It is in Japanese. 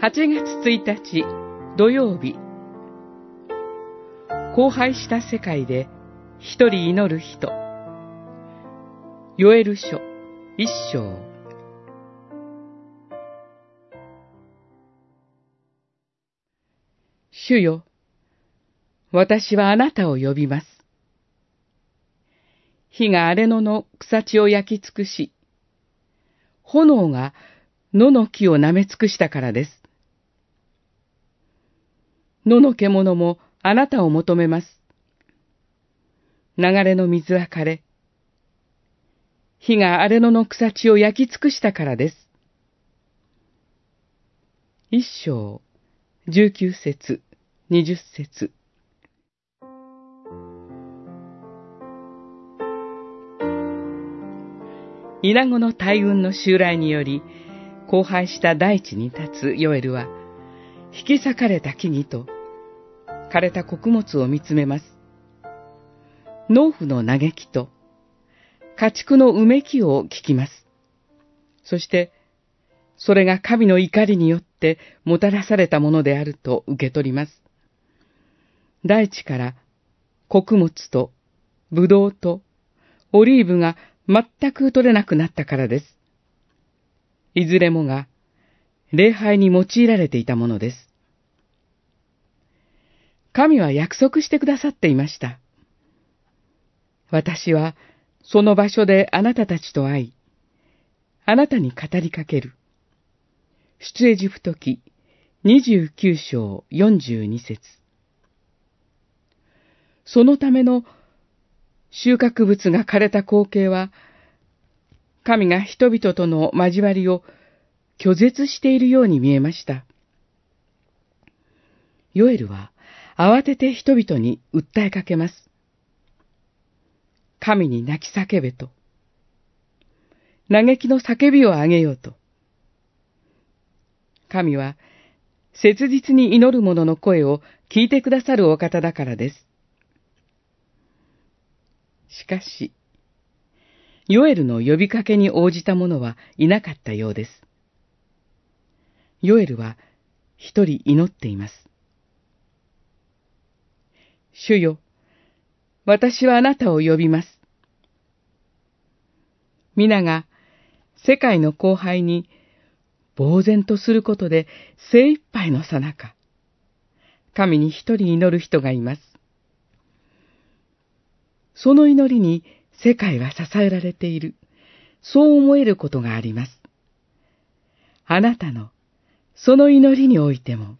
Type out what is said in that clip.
8月1日土曜日荒廃した世界で一人祈る人ヨエル書一章主よ、私はあなたを呼びます。火が荒れ野の草地を焼き尽くし、炎が野の木を舐め尽くしたからです。野の獣もあなたを求めます。流れの水は枯れ、火が荒れ野の草地を焼き尽くしたからです。一章、十九節、二十節。稲子の大群の襲来により、荒廃した大地に立つヨエルは、引き裂かれた木々と、枯れた穀物を見つめます。農夫の嘆きと、家畜のうめきを聞きます。そして、それが神の怒りによってもたらされたものであると受け取ります。大地から穀物とブドウとオリーブが全く取れなくなったからです。いずれもが礼拝に用いられていたものです。神は約束してくださっていました。私はその場所であなたたちと会い、あなたに語りかける。出エジプト記29章42節そのための収穫物が枯れた光景は、神が人々との交わりを拒絶しているように見えました。ヨエルは慌てて人々に訴えかけます。神に泣き叫べと。嘆きの叫びを上げようと。神は切実に祈る者の声を聞いてくださるお方だからです。しかし、ヨエルの呼びかけに応じた者はいなかったようです。ヨエルは一人祈っています。主よ、私はあなたを呼びます。皆が世界の後輩に呆然とすることで精一杯のさなか、神に一人祈る人がいます。その祈りに世界は支えられている。そう思えることがあります。あなたのその祈りにおいても、